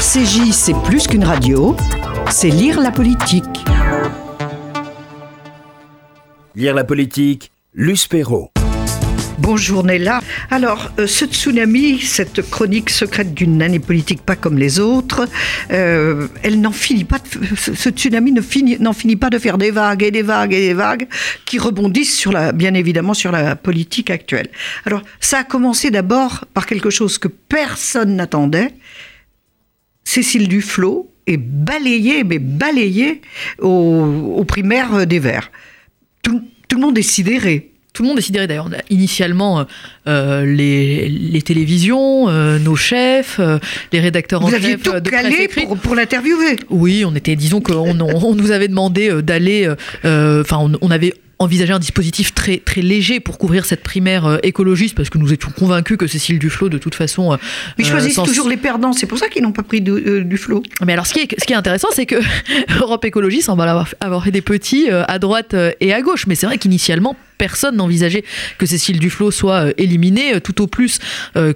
RCJ, c'est plus qu'une radio, c'est lire la politique. Lire la politique, Luce Perrault. Bonjour Nella. Alors, euh, ce tsunami, cette chronique secrète d'une année politique pas comme les autres, euh, elle n'en finit pas. De, ce tsunami n'en finit, finit pas de faire des vagues et des vagues et des vagues qui rebondissent sur la, bien évidemment, sur la politique actuelle. Alors, ça a commencé d'abord par quelque chose que personne n'attendait. Cécile Duflot est balayée, mais balayée aux, aux primaires des Verts. Tout, tout le monde est sidéré tout le monde est sidéré d'ailleurs. Initialement, euh, les, les, télévisions, euh, nos chefs, euh, les rédacteurs Vous en chef tout de calé presse pour, pour l'interviewer. Oui, on était, disons qu'on on, on nous avait demandé d'aller, enfin, on, on, avait envisager un dispositif très, très léger pour couvrir cette primaire euh, écologiste, parce que nous étions convaincus que Cécile Duflot, de toute façon... Euh, Ils choisissent sans... toujours les perdants, c'est pour ça qu'ils n'ont pas pris euh, Duflot. Mais alors, ce qui est, ce qui est intéressant, c'est que Europe Écologie semble avoir, avoir fait des petits à droite et à gauche, mais c'est vrai qu'initialement, personne n'envisageait que Cécile Duflot soit éliminée, tout au plus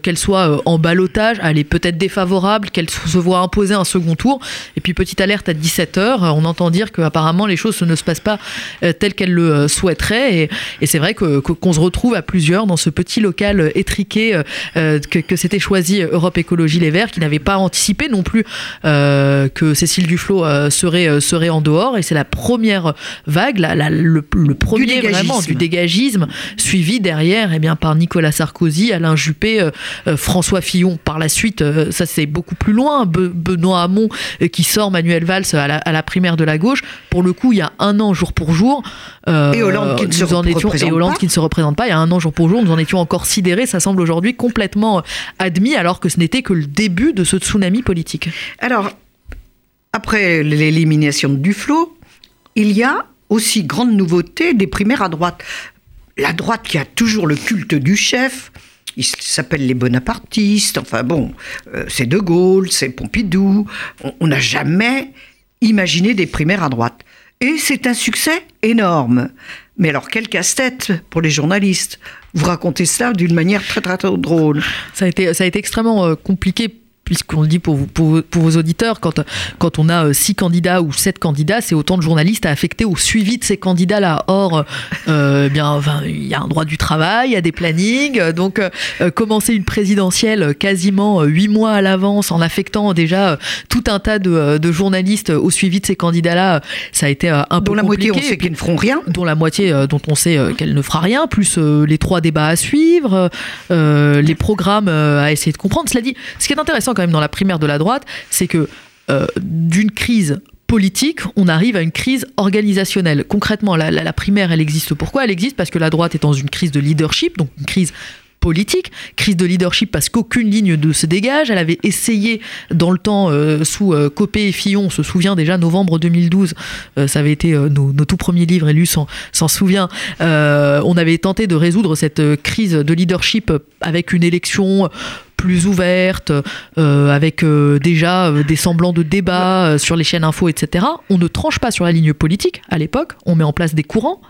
qu'elle soit en balotage, elle est peut-être défavorable, qu'elle se voit imposer un second tour. Et puis, petite alerte à 17h, on entend dire qu'apparemment les choses ne se passent pas telles qu'elle le souhaiterait. Et, et c'est vrai qu'on se retrouve à plusieurs dans ce petit local étriqué euh, que, que s'était choisi Europe Écologie Les Verts, qui n'avait pas anticipé non plus euh, que Cécile Duflot euh, serait, serait en dehors. Et c'est la première vague, la, la, le, le, premier du vraiment du dégagisme, suivi derrière eh bien, par Nicolas Sarkozy, Alain Juppé, François Fillon. Par la suite, ça c'est beaucoup plus loin. Be Benoît Hamon qui sort Manuel Valls à la, à la, primaire de la gauche. Pour le coup, il y a un an, jour pour jour. et Hollande qui ne se en étions, et Hollande qui ne se représente pas. Il y a un an jour pour jour, nous en étions encore sidérés. Ça semble aujourd'hui complètement admis, alors que ce n'était que le début de ce tsunami politique. Alors, après l'élimination de Duflot, il y a aussi grande nouveauté des primaires à droite. La droite qui a toujours le culte du chef, ils s'appellent les bonapartistes, enfin bon, euh, c'est De Gaulle, c'est Pompidou, on n'a jamais imaginé des primaires à droite. Et c'est un succès énorme. Mais alors, quel casse-tête pour les journalistes. Vous racontez ça d'une manière très, très, très drôle. Ça a été, ça a été extrêmement euh, compliqué puisqu'on le dit pour, vous, pour, pour, vos auditeurs, quand, quand on a six candidats ou sept candidats, c'est autant de journalistes à affecter au suivi de ces candidats-là. Or, euh, bien, enfin, il y a un droit du travail, il y a des plannings, donc euh, commencer une présidentielle quasiment huit mois à l'avance en affectant déjà tout un tas de, de, journalistes au suivi de ces candidats-là, ça a été un dont peu la compliqué. moitié on sait qu'ils ne feront rien, dont la moitié dont on sait qu'elle ne fera rien, plus les trois débats à suivre, les programmes à essayer de comprendre. Cela dit, ce qui est intéressant quand même dans la primaire de la droite, c'est que euh, d'une crise politique, on arrive à une crise organisationnelle. Concrètement, la, primaire, elle existe pourquoi Elle existe? Parce que la droite est dans une crise de leadership, donc une crise politique, crise de leadership parce qu'aucune ligne ne se dégage. Elle avait essayé dans le temps euh, sous euh, Copé et Fillon, on se souvient déjà novembre 2012, euh, ça avait été nos, nos, tout premiers livres, et lui s'en souvient. on avait tenté de résoudre cette crise de leadership avec une élection plus ouverte, euh, avec euh, déjà euh, des semblants de débat sur les chaînes info, etc. On ne tranche pas sur la ligne politique à l'époque, on met en place des courants.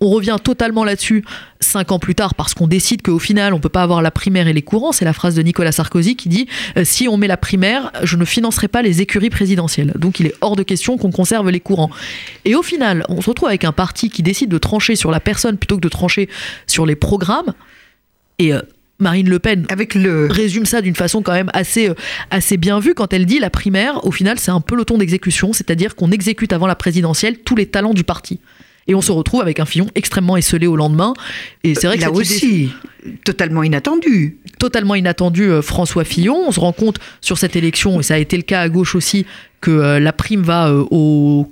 On revient totalement là-dessus cinq ans plus tard parce qu'on décide qu'au final, on ne peut pas avoir la primaire et les courants. C'est la phrase de Nicolas Sarkozy qui dit Si on met la primaire, je ne financerai pas les écuries présidentielles. Donc il est hors de question qu'on conserve les courants. Et au final, on se retrouve avec un parti qui décide de trancher sur la personne plutôt que de trancher sur les programmes. Et Marine Le Pen Avec le... résume ça d'une façon quand même assez, assez bien vue quand elle dit la primaire, au final, c'est un peloton d'exécution, c'est-à-dire qu'on exécute avant la présidentielle tous les talents du parti. Et on se retrouve avec un Fillon extrêmement esselé au lendemain. Et c'est vrai que là aussi, idée... totalement inattendu. Totalement inattendu, euh, François Fillon. On se rend compte sur cette élection, et ça a été le cas à gauche aussi, que euh, la prime va euh, au,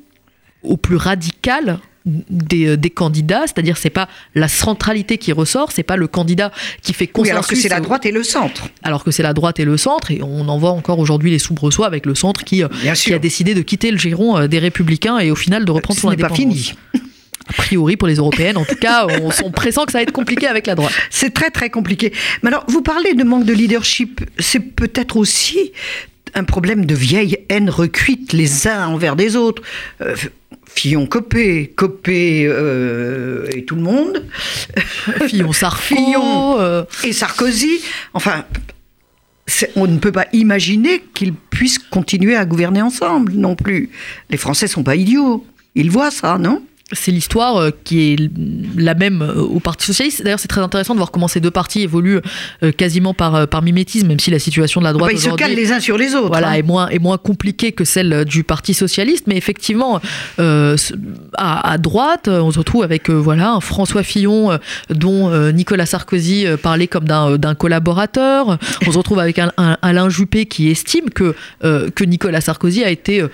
au plus radical des, des, candidats, c'est-à-dire c'est pas la centralité qui ressort, c'est pas le candidat qui fait consensus. Oui, alors que c'est la droite et le centre. Alors que c'est la droite et le centre, et on en voit encore aujourd'hui les soubresauts avec le centre qui, qui a décidé de quitter le giron des Républicains et au final de reprendre Ce son indépendance. pas fini. A priori pour les européennes, en tout cas, on sont pressants que ça va être compliqué avec la droite. C'est très très compliqué. Mais alors, vous parlez de manque de leadership, c'est peut-être aussi un problème de vieille haine recuite les uns envers des autres. Euh, Fillon Copé, Copé euh, et tout le monde. Fillon Sarko. Fillon euh... et Sarkozy. Enfin, on ne peut pas imaginer qu'ils puissent continuer à gouverner ensemble non plus. Les Français sont pas idiots. Ils voient ça, non? C'est l'histoire euh, qui est la même euh, au Parti socialiste. D'ailleurs, c'est très intéressant de voir comment ces deux partis évoluent euh, quasiment par, par mimétisme, même si la situation de la droite bah, ils se calent les uns sur les autres. Voilà, hein. est moins est moins compliquée que celle du Parti socialiste, mais effectivement, à, droite, on se retrouve avec voilà un François Fillon dont Nicolas Sarkozy parlait comme d'un collaborateur. On se retrouve avec un, un Alain Juppé qui estime que que Nicolas Sarkozy a été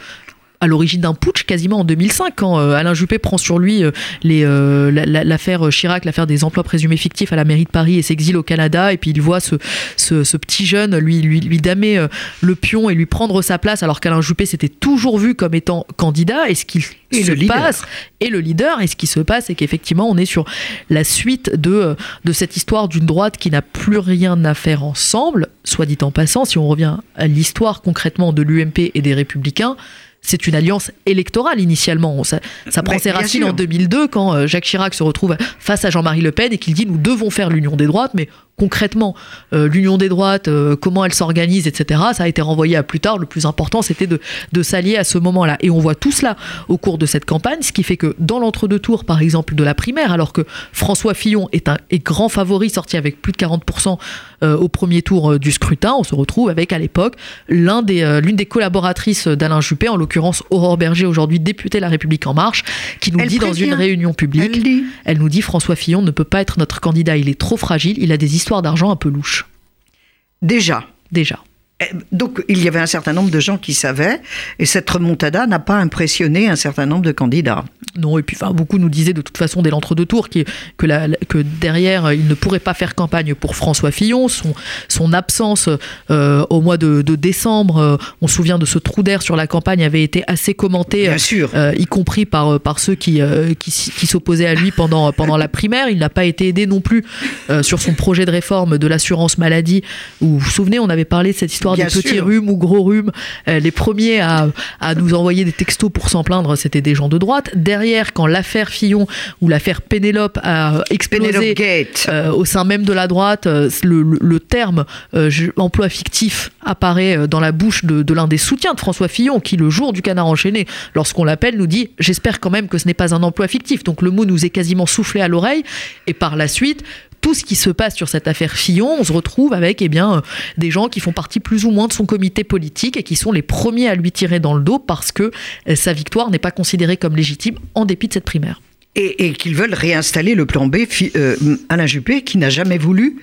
à l'origine d'un putsch quasiment en 2005 quand euh, Alain Juppé prend sur lui euh, euh, l'affaire Chirac, l'affaire des emplois présumés fictifs à la mairie de Paris et s'exile au Canada. Et puis il voit ce, ce, petit jeune lui, lui, lui damer le pion et lui prendre sa place alors qu'Alain Juppé s'était toujours vu comme étant candidat. Et ce qu'il se passe et le leader et ce qui se passe c'est qu'effectivement on est sur la suite de, de cette histoire d'une droite qui n'a plus rien à faire ensemble. Soit dit en passant si on revient à l'histoire concrètement de l'UMP et des républicains c'est une alliance électorale initialement. Ça, prend ses racines en 2002 quand euh, Jacques Chirac se retrouve face à Jean-Marie Le Pen et qu'il dit nous devons faire l'union des droites, mais concrètement, euh, l'union des droites, euh, comment elle s'organise, etc., ça a été renvoyé à plus tard. Le plus important, c'était de, s'allier à ce moment-là. Et on voit tout cela au cours de cette campagne, ce qui fait que dans l'entre-deux tours, par exemple, de la primaire, alors que François Fillon est un grand favori, sorti avec plus de 40% euh, au premier tour du scrutin, on se retrouve avec, à l'époque, l'une des, des collaboratrices d'Alain Juppé, en l'occurrence Aurore Berger, aujourd'hui députée La République En Marche, qui nous dit dans une réunion publique, elle, elle nous dit François Fillon ne peut pas être notre candidat, il est trop fragile, il a des histoires d'argent un peu louche. Déjà. Déjà. Eh, donc il y avait un certain nombre de gens qui savaient, et cette remontada n'a pas impressionné un certain nombre de candidats. Non, et puis enfin, beaucoup nous disaient de toute façon dès l'entre-deux tours que, que derrière, il ne pourrait pas faire campagne pour François Fillon. Son, son absence euh, au mois de, décembre, euh, on se souvient de ce trou d'air sur la campagne, avait été assez commenté, Bien sûr. Euh, y compris par, par ceux qui, qui, qui s'opposaient à lui pendant, pendant la primaire. Il n'a pas été aidé non plus sur son projet de réforme de l'assurance maladie, où vous vous souvenez, on avait parlé de cette histoire des petits rhumes ou gros rhumes. Euh, les premiers à, nous envoyer des textos pour s'en plaindre, c'était des gens de droite. Derrière, quand l'affaire Fillon ou l'affaire Pénélope a explosé euh, au sein même de la droite, euh, le, terme emploi fictif apparaît dans la bouche de, l'un des soutiens de François Fillon, qui le jour du canard enchaîné, lorsqu'on l'appelle, nous dit J'espère quand même que ce n'est pas un emploi fictif. Donc le mot nous est quasiment soufflé à l'oreille. Et par la suite, tout ce qui se passe sur cette affaire Fillon, on se retrouve avec eh bien, euh, des gens qui font partie plus ou moins de son comité politique et qui sont les premiers à lui tirer dans le dos parce que euh, sa victoire n'est pas considérée comme légitime en dépit de cette primaire. Et, qu'ils veulent réinstaller le plan B, euh, Alain Juppé, qui n'a jamais voulu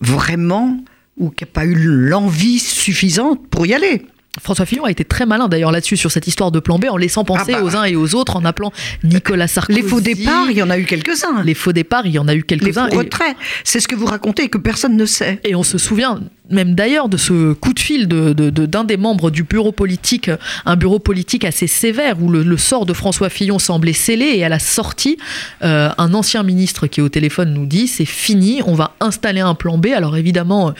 vraiment ou qui n'a pas eu l'envie suffisante pour y aller. François Fillon a été très malin d'ailleurs là-dessus sur cette histoire de plan B en laissant penser ah bah. aux uns et aux autres en appelant Nicolas Sarkozy. Les faux départs, il y en a eu quelques-uns. Les faux départs, il y en a eu quelques-uns. Les faux retraits, c'est ce que vous racontez et que personne ne sait. Et on se souvient même d'ailleurs de ce coup de fil d'un de, de, des membres du bureau politique, un bureau politique assez sévère où le, sort de François Fillon semblait scellé et à la sortie, euh, un ancien ministre qui est au téléphone nous dit c'est fini, on va installer un plan B. Alors évidemment,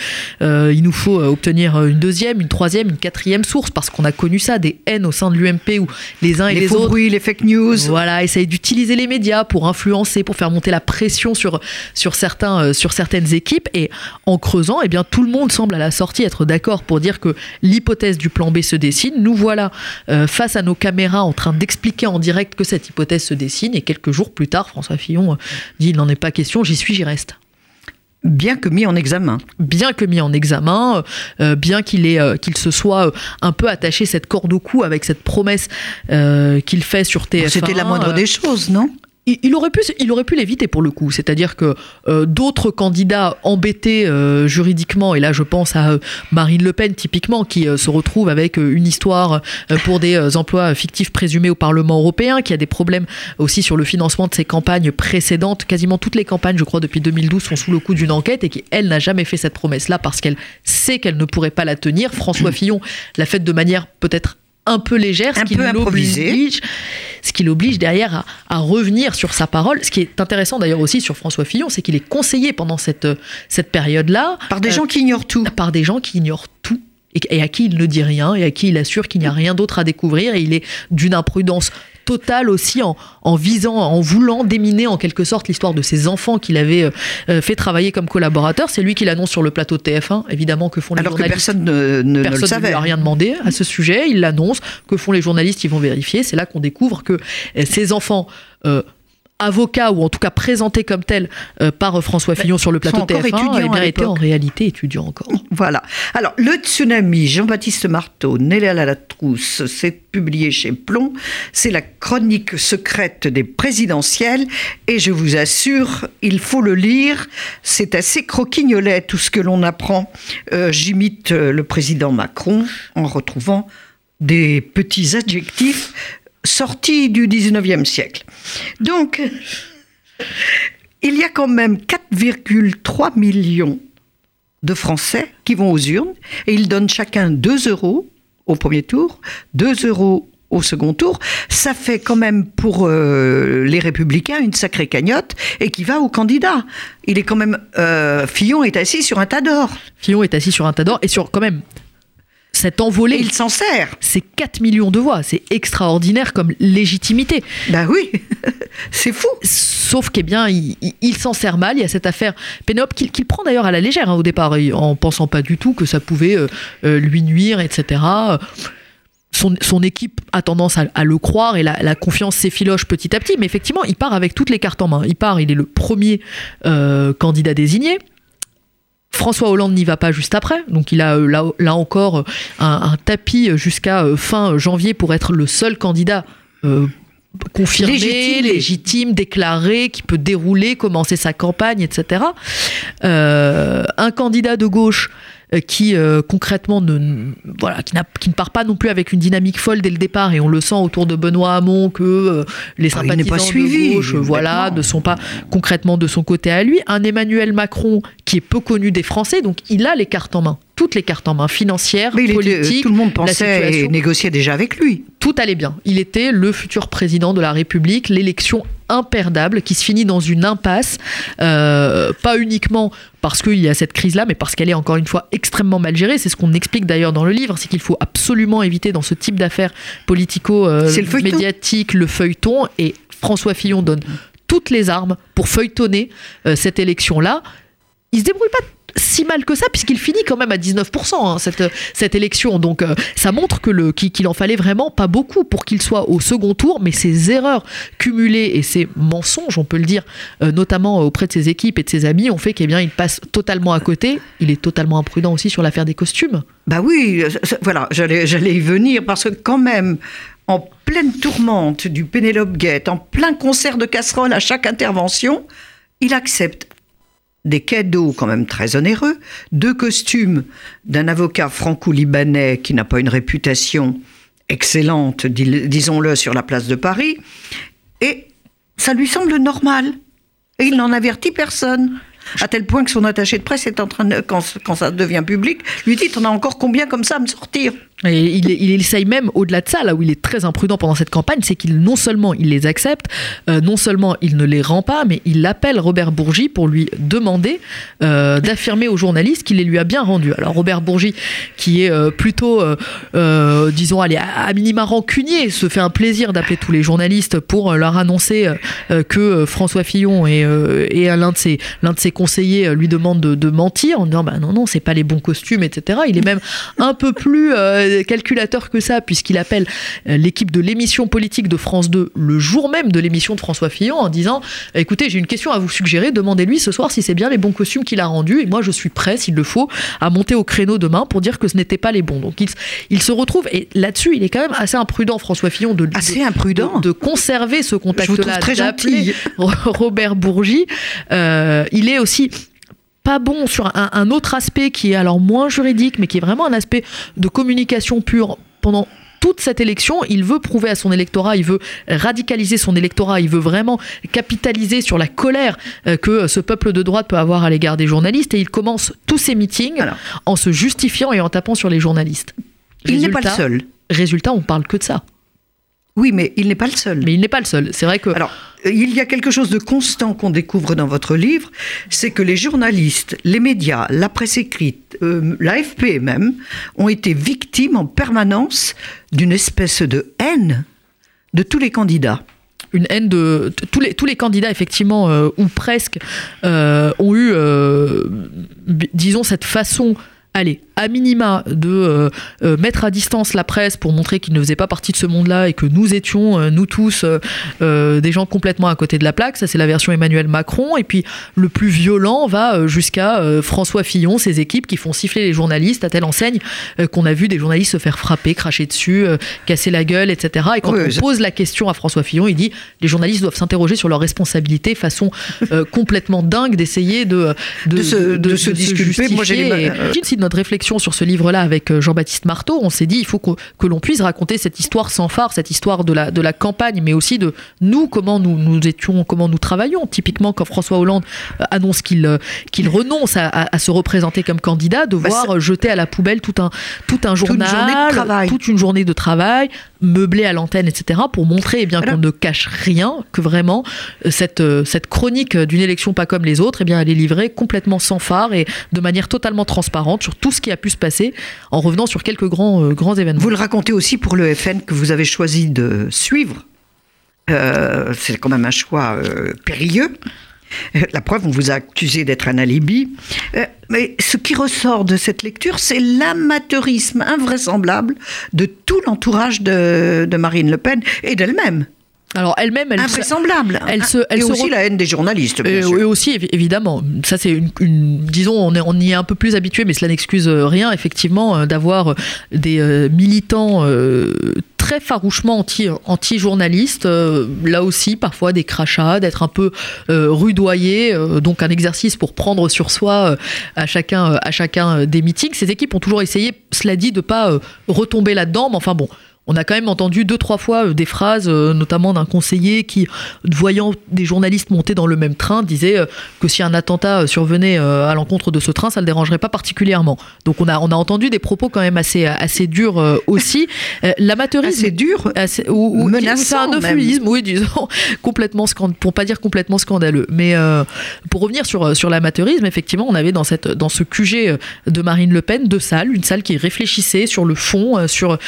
euh, il nous faut obtenir une deuxième, une troisième, une quatrième source parce qu'on a connu ça, des haines au sein de l'UMP où les uns et les, autres, bruits, les fake news, voilà, essayent d'utiliser les médias pour influencer, pour faire monter la pression sur sur certains euh, sur certaines équipes et en creusant, eh bien tout le monde semble à la sortie être d'accord pour dire que l'hypothèse du plan B se dessine. Nous voilà euh, face à nos caméras en train d'expliquer en direct que cette hypothèse se dessine et quelques jours plus tard, François Fillon euh, dit il n'en est pas question, j'y suis, j'y reste bien que mis en examen. Bien que mis en examen, euh, bien qu'il qu'il se soit un peu attaché cette corde au cou avec cette promesse qu'il fait sur TF1. C'était la moindre des choses, non? Il, aurait pu, il aurait pu l'éviter pour le coup. C'est-à-dire que euh, d'autres candidats embêtés euh, juridiquement, et là je pense à euh, Marine Le Pen typiquement, qui se retrouve avec une histoire pour des emplois fictifs présumés au Parlement européen, qui a des problèmes aussi sur le financement de ses campagnes précédentes. Quasiment toutes les campagnes, je crois, depuis 2012 sont sous le coup d'une enquête et qui, elle, n'a jamais fait cette promesse-là parce qu'elle sait qu'elle ne pourrait pas la tenir. François Fillon l'a faite de manière peut-être un peu légère, ce qui l'oblige, ce qui l'oblige derrière à, revenir sur sa parole. Ce qui est intéressant d'ailleurs aussi sur François Fillon, c'est qu'il est conseillé pendant cette, cette période-là. Par des euh, gens qui ignorent tout. Par des gens qui ignorent tout. Et, à qui il ne dit rien, et à qui il assure qu'il n'y a rien d'autre à découvrir, et il est d'une imprudence totale aussi en, en visant, en voulant déminer en quelque sorte l'histoire de ses enfants qu'il avait euh, euh, fait travailler comme collaborateur. C'est lui qui l'annonce sur le plateau de TF1, évidemment, que font les Alors que journalistes. personne ne, ne- ne Personne le ne savait. lui a rien demandé à ce sujet. Il l'annonce. Que font les journalistes? Ils vont vérifier. C'est là qu'on découvre que ces enfants. euh, avocats ou en tout cas présentés comme tels euh, par François Fillon sur le plateau sont encore TF1 étudiants eh bien, à étaient en réalité étudiants encore. Voilà. Alors, le tsunami, Jean-Baptiste Marteau, Néléa Lalatrousse, c'est publié chez Plomb. C'est la chronique secrète des présidentielles. Et je vous assure, il faut le lire. C'est assez croquignolet tout ce que l'on apprend. Euh, J'imite euh, le président Macron en retrouvant des petits adjectifs sortis du 19e siècle. Donc, il y a quand même 4,3 millions de Français qui vont aux urnes et ils donnent chacun 2 euros au premier tour, 2 euros au second tour. Ça fait quand même pour euh, les républicains une sacrée cagnotte et qui va au candidat. Il est quand même... euh, Fillon est assis sur un tas d'or Fillon est assis sur un tas d'or et sur quand même cette et envolée. il s'en sert. C'est 4 millions de voix, c'est extraordinaire comme légitimité. Ben oui, c'est fou. Sauf qu'eh bien, il, il- il s'en sert mal. Il y a cette affaire Pénélope qu'il prend d'ailleurs à la légère hein, au départ, et en pensant pas du tout que ça pouvait euh, euh, lui nuire, etc. Son, son équipe a tendance à, à le croire et la, la confiance s'effiloche petit à petit. Mais effectivement, il part avec toutes les cartes en main. Il part, il est le premier euh, candidat désigné. François Hollande n'y va pas juste après, donc il a euh, là, là encore euh, un, un tapis jusqu'à euh, fin janvier pour être le seul candidat euh, confirmé, Légitime. légitime, déclaré, qui peut dérouler, commencer sa campagne, etc. Euh, un candidat de gauche qui euh, concrètement ne, voilà, qui, ne part pas non plus avec une dynamique folle dès le départ. Et on le sent autour de Benoît Hamon que euh, les Ah, sympathisants pas suivi, de gauche euh, voilà, ne sont pas concrètement de son côté à lui. Un Emmanuel Macron qui est peu connu des Français, donc il a les cartes en main, toutes les cartes en main, financières, Mais était- politiques, tout le monde pensait et négociait déjà avec lui. tout allait bien. Il était le futur président de la République, l'élection imperdable qui se finit dans une impasse, euh, pas uniquement parce qu'il y a cette crise-là, mais parce qu'elle est encore une fois extrêmement mal gérée. C'est ce qu'on explique d'ailleurs dans le livre, c'est qu'il faut absolument éviter dans ce type d'affaires le politico-médiatiques le feuilleton, et François Fillon donne toutes les armes pour feuilletonner euh, cette élection-là. Il se débrouille pas si mal que ça, puisqu'il finit quand même à 19% hein, cette, cette élection. Donc euh, ça montre que le, qu'il en fallait vraiment pas beaucoup pour qu'il soit au second tour, mais ses erreurs cumulées et ses mensonges, on peut le dire, euh, notamment auprès de ses équipes et de ses amis, ont fait qu'il il passe totalement à côté. Il est totalement imprudent aussi sur l'affaire des costumes. Bah oui, euh, voilà, j'allais, j'allais y venir parce que quand même, en pleine tourmente du Pénélope Gate, en plein concert de casseroles à chaque intervention, il accepte des cadeaux quand même très onéreux, deux costumes d'un avocat franco-libanais qui n'a pas une réputation excellente, dis- disons-le, sur la place de Paris, et ça lui semble normal. Et il n'en avertit personne. À tel point que son attaché de presse est en train quand, ça devient public, lui dit T'en as encore combien comme ça à me sortir? Et il, essaye même, au-delà de ça, là où il est très imprudent pendant cette campagne, c'est qu'il non seulement il les accepte, euh, non seulement il ne les rend pas, mais il appelle Robert Bourgi pour lui demander euh, d'affirmer aux journalistes qu'il les lui a bien rendus. Alors Robert Bourgi, qui est euh, plutôt, disons, à, minima rancunier, se fait un plaisir d'appeler tous les journalistes pour leur annoncer que François Fillon et, et l'un de ses, de ses conseillers lui demandent de, de mentir en disant bah non non c'est pas les bons costumes etc. Il est même un peu plus euh, calculateur que ça puisqu'il appelle euh, l'équipe de l'émission politique de France 2 le jour même de l'émission de François Fillon en disant écoutez j'ai une question à vous suggérer demandez-lui ce soir si c'est bien les bons costumes qu'il a rendus et moi je suis prêt s'il le faut à monter au créneau demain pour dire que ce n'était pas les bons donc il, il se retrouve et là-dessus il est quand même assez imprudent François Fillon de, de- Assez imprudent. de, de conserver ce contact-là, très d'appeler gentil. Robert Bourgi. Euh, il est aussi pas bon sur un, un autre aspect qui est alors moins juridique, mais qui est vraiment un aspect de communication pure pendant toute cette élection, il veut prouver à son électorat, il veut radicaliser son électorat, il veut vraiment capitaliser sur la colère euh, que ce peuple de droite peut avoir à l'égard des journalistes et il commence tous ses meetings Alors. en se justifiant et en tapant sur les journalistes. Il n'est pas le seul. Résultat, on parle que de ça. Oui, mais il n'est pas le seul. Mais il n'est pas le seul. C'est vrai que Alors, il y a quelque chose de constant qu'on découvre dans votre livre, c'est que les journalistes, les médias, la presse écrite, euh, l'AFP même, ont été victimes en permanence d'une espèce de haine de tous les candidats. Une haine de tous les candidats effectivement euh, ou presque euh, ont eu euh, disons cette façon allez à minima de euh, euh, mettre à distance la presse pour montrer qu'ils ne faisaient pas partie de ce monde-là et que nous étions, euh, nous tous, des gens complètement à côté de la plaque. Ça, c'est la version Emmanuel Macron. Et puis, le plus violent va jusqu'à François Fillon, ses équipes qui font siffler les journalistes à telle enseigne qu'on a vu des journalistes se faire frapper, cracher dessus, casser la gueule, etc. Et quand on pose la question à François Fillon, il dit les journalistes doivent s'interroger sur leurs responsabilités façon complètement dingue d'essayer de, de, se, de, se, disculper. Moi, j'ai notre réflexion sur ce livre-là avec euh, Jean-Baptiste Marteau, on s'est dit il faut que, que l'on puisse raconter cette histoire sans phare, cette histoire de la, de la campagne, mais aussi de nous, comment nous, nous étions, comment nous travaillons. Typiquement, quand François Hollande euh, annonce qu'il euh, qu'il renonce à, se représenter comme candidat, de bah, voir jeter à la poubelle tout un, tout un journal, toute une journée de travail, meublé à l'antenne, etc., pour montrer eh bien qu'on ne cache rien, que vraiment cette, cette chronique d'une élection pas comme les autres, eh bien, elle est livrée complètement sans phare et de manière totalement transparente sur tout ce qui a pu se passer en revenant sur quelques grands, euh, grands événements. Vous le racontez aussi pour le FN que vous avez choisi de suivre. Euh, c'est quand même un choix euh, périlleux. La preuve, on vous a accusé d'être un alibi. mais ce qui ressort de cette lecture, c'est l'amateurisme invraisemblable de tout l'entourage de Marine Le Pen et d'elle-même. Alors elle-même, elle invraisemblable. Elle se, elle et aussi la haine des journalistes. Bien et, aussi évidemment, ça c'est une, disons, on, est, on y est un peu plus habitué, mais cela n'excuse rien effectivement euh, d'avoir euh, des euh, militants très farouchement anti, anti-journalistes, là aussi parfois des crachats, d'être un peu rudoyés, donc un exercice pour prendre sur soi à chacun, à chacun des meetings. Ces équipes ont toujours essayé, cela dit, de pas retomber là-dedans, mais enfin bon, on a quand même entendu deux, trois fois euh, des phrases, euh, notamment d'un conseiller qui, voyant des journalistes monter dans le même train, disait euh, que si un attentat survenait à l'encontre de ce train, ça ne le dérangerait pas particulièrement. Donc on a, on a entendu des propos quand même assez, assez durs aussi. L'amateurisme. Assez dur ou, C'est un euphémisme, oui, disons, complètement pour pas dire complètement scandaleux. Mais pour revenir sur, sur l'amateurisme, effectivement, on avait dans, cette, dans ce QG de Marine Le Pen deux salles. Une salle qui réfléchissait sur le fond, sur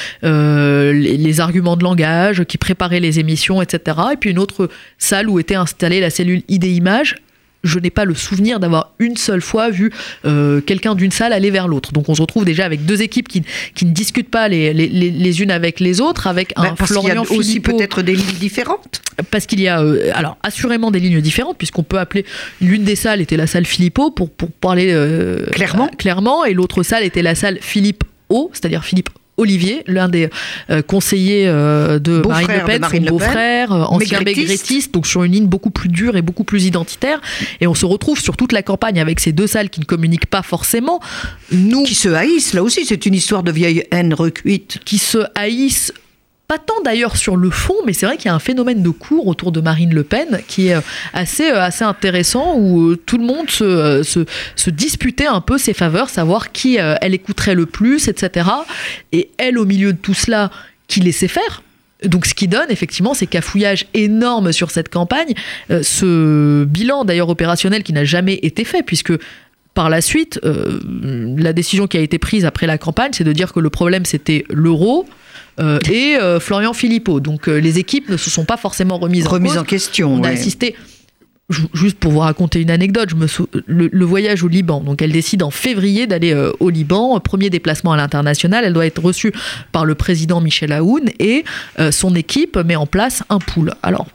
les, arguments de langage, qui préparaient les émissions, etc. Et puis une autre salle où était installée la cellule idée-image je n'ai pas le souvenir d'avoir une seule fois vu euh, quelqu'un d'une salle aller vers l'autre. Donc on se retrouve déjà avec deux équipes qui, qui ne discutent pas les, les, les, unes avec les autres, avec un parce Florian y a aussi peut-être des lignes différentes. Parce qu'il y a euh, alors assurément des lignes différentes puisqu'on peut appeler l'une des salles était la salle Philippot pour, pour parler euh, clairement clairement et l'autre salle était la salle Philippe O, c'est-à-dire Philippe Olivier, l'un des euh, conseillers euh, de Marine Le Pen, son beau-frère, euh, ancien maigretiste, donc sur une ligne beaucoup plus dure et beaucoup plus identitaire. Et on se retrouve sur toute la campagne avec ces deux salles qui ne communiquent pas forcément. Nous, qui se haïssent, là aussi, c'est une histoire de vieille haine recuite. Qui se haïssent pas tant d'ailleurs sur le fond, mais c'est vrai qu'il y a un phénomène de cours autour de Marine Le Pen qui est euh, assez, euh, assez intéressant, où euh, tout le monde se, se, disputait un peu ses faveurs, savoir qui elle écouterait le plus, etc. Et elle, au milieu de tout cela, qui laissait faire, donc ce qui donne effectivement ces cafouillages énormes sur cette campagne, ce bilan d'ailleurs opérationnel qui n'a jamais été fait puisque par la suite, la décision qui a été prise après la campagne, c'est de dire que le problème c'était l'euro, euh, et euh, Florian Philippot. Donc euh, les équipes ne se sont pas forcément remises, en, question. On a assisté juste pour vous raconter une anecdote, je me le, voyage au Liban. Donc elle décide en février d'aller au Liban, premier déplacement à l'international. Elle doit être reçue par le président Michel Aoun et son équipe met en place un pool. Alors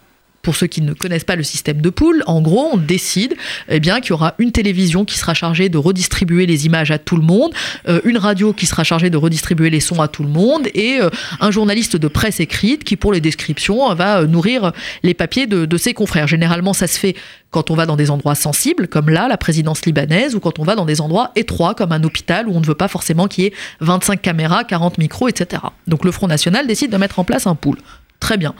pour ceux qui ne connaissent pas le système de pool, en gros, on décide eh bien qu'il y aura une télévision qui sera chargée de redistribuer les images à tout le monde, euh, une radio qui sera chargée de redistribuer les sons à tout le monde, et euh, un journaliste de presse écrite qui, pour les descriptions, va euh, nourrir les papiers de, de, ses confrères. Généralement, ça se fait quand on va dans des endroits sensibles, comme là, la présidence libanaise, ou quand on va dans des endroits étroits, comme un hôpital, où on ne veut pas forcément qu'il y ait 25 caméras, 40 micros, etc. Donc le Front National décide de mettre en place un pool. Très bien.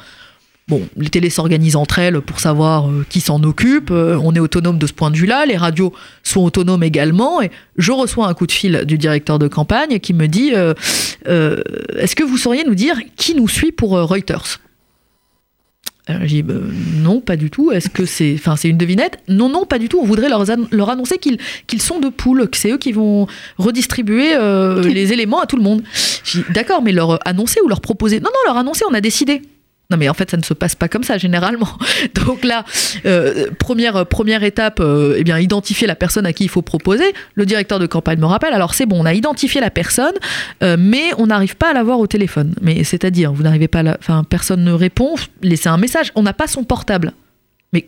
Bon, les télés s'organisent entre elles pour savoir euh, qui s'en occupe. Euh, on est autonome de ce point de vue-là. Les radios sont autonomes également. Et je reçois un coup de fil du directeur de campagne qui me dit euh, Est-ce que vous sauriez nous dire qui nous suit pour Reuters? Je dis bah, non, pas du tout. Est-ce que c'est, enfin, c'est une devinette? Non, non, pas du tout. On voudrait leur, leur annoncer qu'ils, qu'ils sont de poule, que c'est eux qui vont redistribuer les éléments à tout le monde. D'accord, mais leur annoncer ou leur proposer? Non, non, leur annoncer, on a décidé. Non mais en fait ça ne se passe pas comme ça généralement. Donc là, euh, première, première étape, euh, eh bien identifier la personne à qui il faut proposer. Le directeur de campagne me rappelle, alors c'est bon, on a identifié la personne, euh, mais on n'arrive pas à la voir au téléphone. Mais c'est-à-dire, vous n'arrivez pas à la... Enfin, personne ne répond, laissez un message, on n'a pas son portable. Mais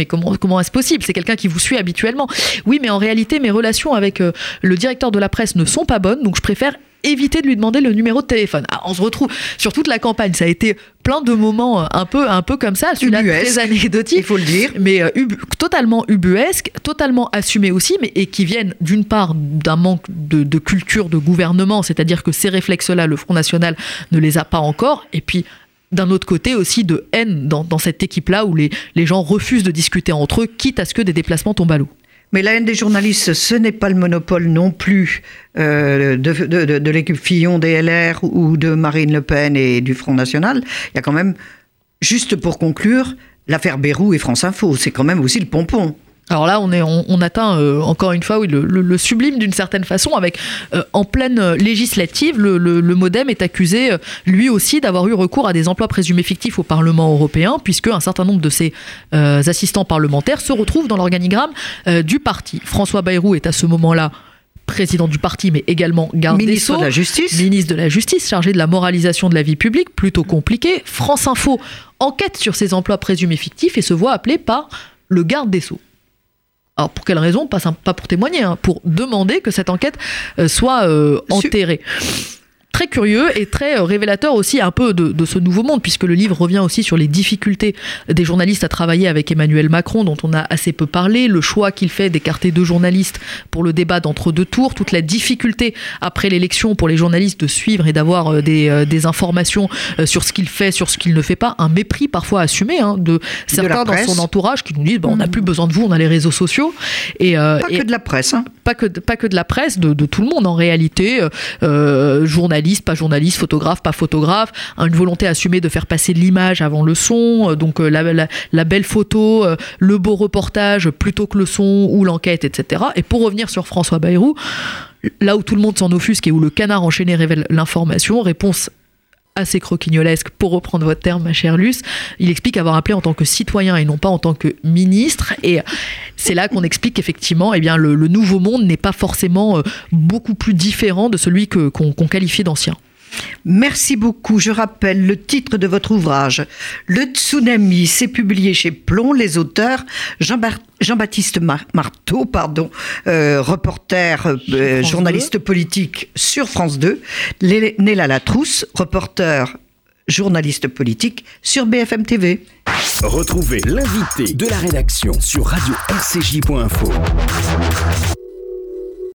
mais comment, comment est-ce possible? C'est quelqu'un qui vous suit habituellement. Oui, mais en réalité, mes relations avec euh, le directeur de la presse ne sont pas bonnes, donc je préfère éviter de lui demander le numéro de téléphone. Ah, on se retrouve sur toute la campagne, ça a été plein de moments euh, un peu, un peu comme ça, celui-là très anecdotique. Il faut le dire. Mais euh, ubu- totalement ubuesque, totalement assumé aussi, mais et qui viennent d'une part d'un manque de, de culture de gouvernement, c'est-à-dire que ces réflexes-là, le Front National ne les a pas encore, et puis d'un autre côté aussi de haine dans, dans cette équipe-là où les, les gens refusent de discuter entre eux, quitte à ce que des déplacements tombent à l'eau. Mais la haine des journalistes, ce n'est pas le monopole non plus euh, de, de, l'équipe Fillon des LR ou de Marine Le Pen et du Front National. Il y a quand même, juste pour conclure, l'affaire Bérou et France Info. C'est quand même aussi le pompon. Alors là, on, est, on, on atteint euh, encore une fois oui, le, le, le sublime d'une certaine façon, avec euh, en pleine euh, législative, le, le, MoDem est accusé euh, lui aussi d'avoir eu recours à des emplois présumés fictifs au Parlement européen, puisque un certain nombre de ses assistants parlementaires se retrouvent dans l'organigramme du parti. François Bayrou est à ce moment-là président du parti, mais également garde Ministre des Sceaux, de la Justice. ministre de la Justice, chargé de la moralisation de la vie publique, plutôt compliqué. France Info enquête sur ces emplois présumés fictifs et se voit appelé par le garde des Sceaux. Alors pour quelle raison? Pas, pas pour témoigner, hein, pour demander que cette enquête euh, soit euh, enterrée. Très curieux et très euh, révélateur aussi un peu de, de, ce nouveau monde, puisque le livre revient aussi sur les difficultés des journalistes à travailler avec Emmanuel Macron, dont on a assez peu parlé, le choix qu'il fait d'écarter deux journalistes pour le débat d'entre-deux tours, toute la difficulté après l'élection pour les journalistes de suivre et d'avoir des, des, informations sur ce qu'il fait, sur ce qu'il ne fait pas, un mépris parfois assumé hein, de certains de dans son entourage qui nous disent bah, on n'a plus besoin de vous, on a les réseaux sociaux. Et, euh, pas et que de la presse. Hein. Pas, que, pas que de la presse, de, de tout le monde en réalité, euh, journalistes journaliste, pas journaliste, photographe, pas photographe, une volonté assumée de faire passer l'image avant le son, donc la, la, la, belle photo, le beau reportage plutôt que le son ou l'enquête, etc. Et pour revenir sur François Bayrou, là où tout le monde s'en offusque et où le canard enchaîné révèle l'information, réponse assez croquignolesque, pour reprendre votre terme, ma chère Luce. Il explique avoir appelé en tant que citoyen et non pas en tant que ministre. Et c'est là qu'on explique qu'effectivement, eh bien, le, nouveau monde n'est pas forcément euh, beaucoup plus différent de celui qu'on qu qu qualifie d'ancien. Merci beaucoup. Je rappelle le titre de votre ouvrage. Le tsunami, c'est publié chez Plomb. Les auteurs, Jean-Baptiste Mar Marteau, pardon, euh, reporter, euh, journaliste 2. politique sur France 2. Néla Latrousse, reporter, journaliste politique sur BFM TV. Retrouvez l'invité de la rédaction sur radio-rcj.info.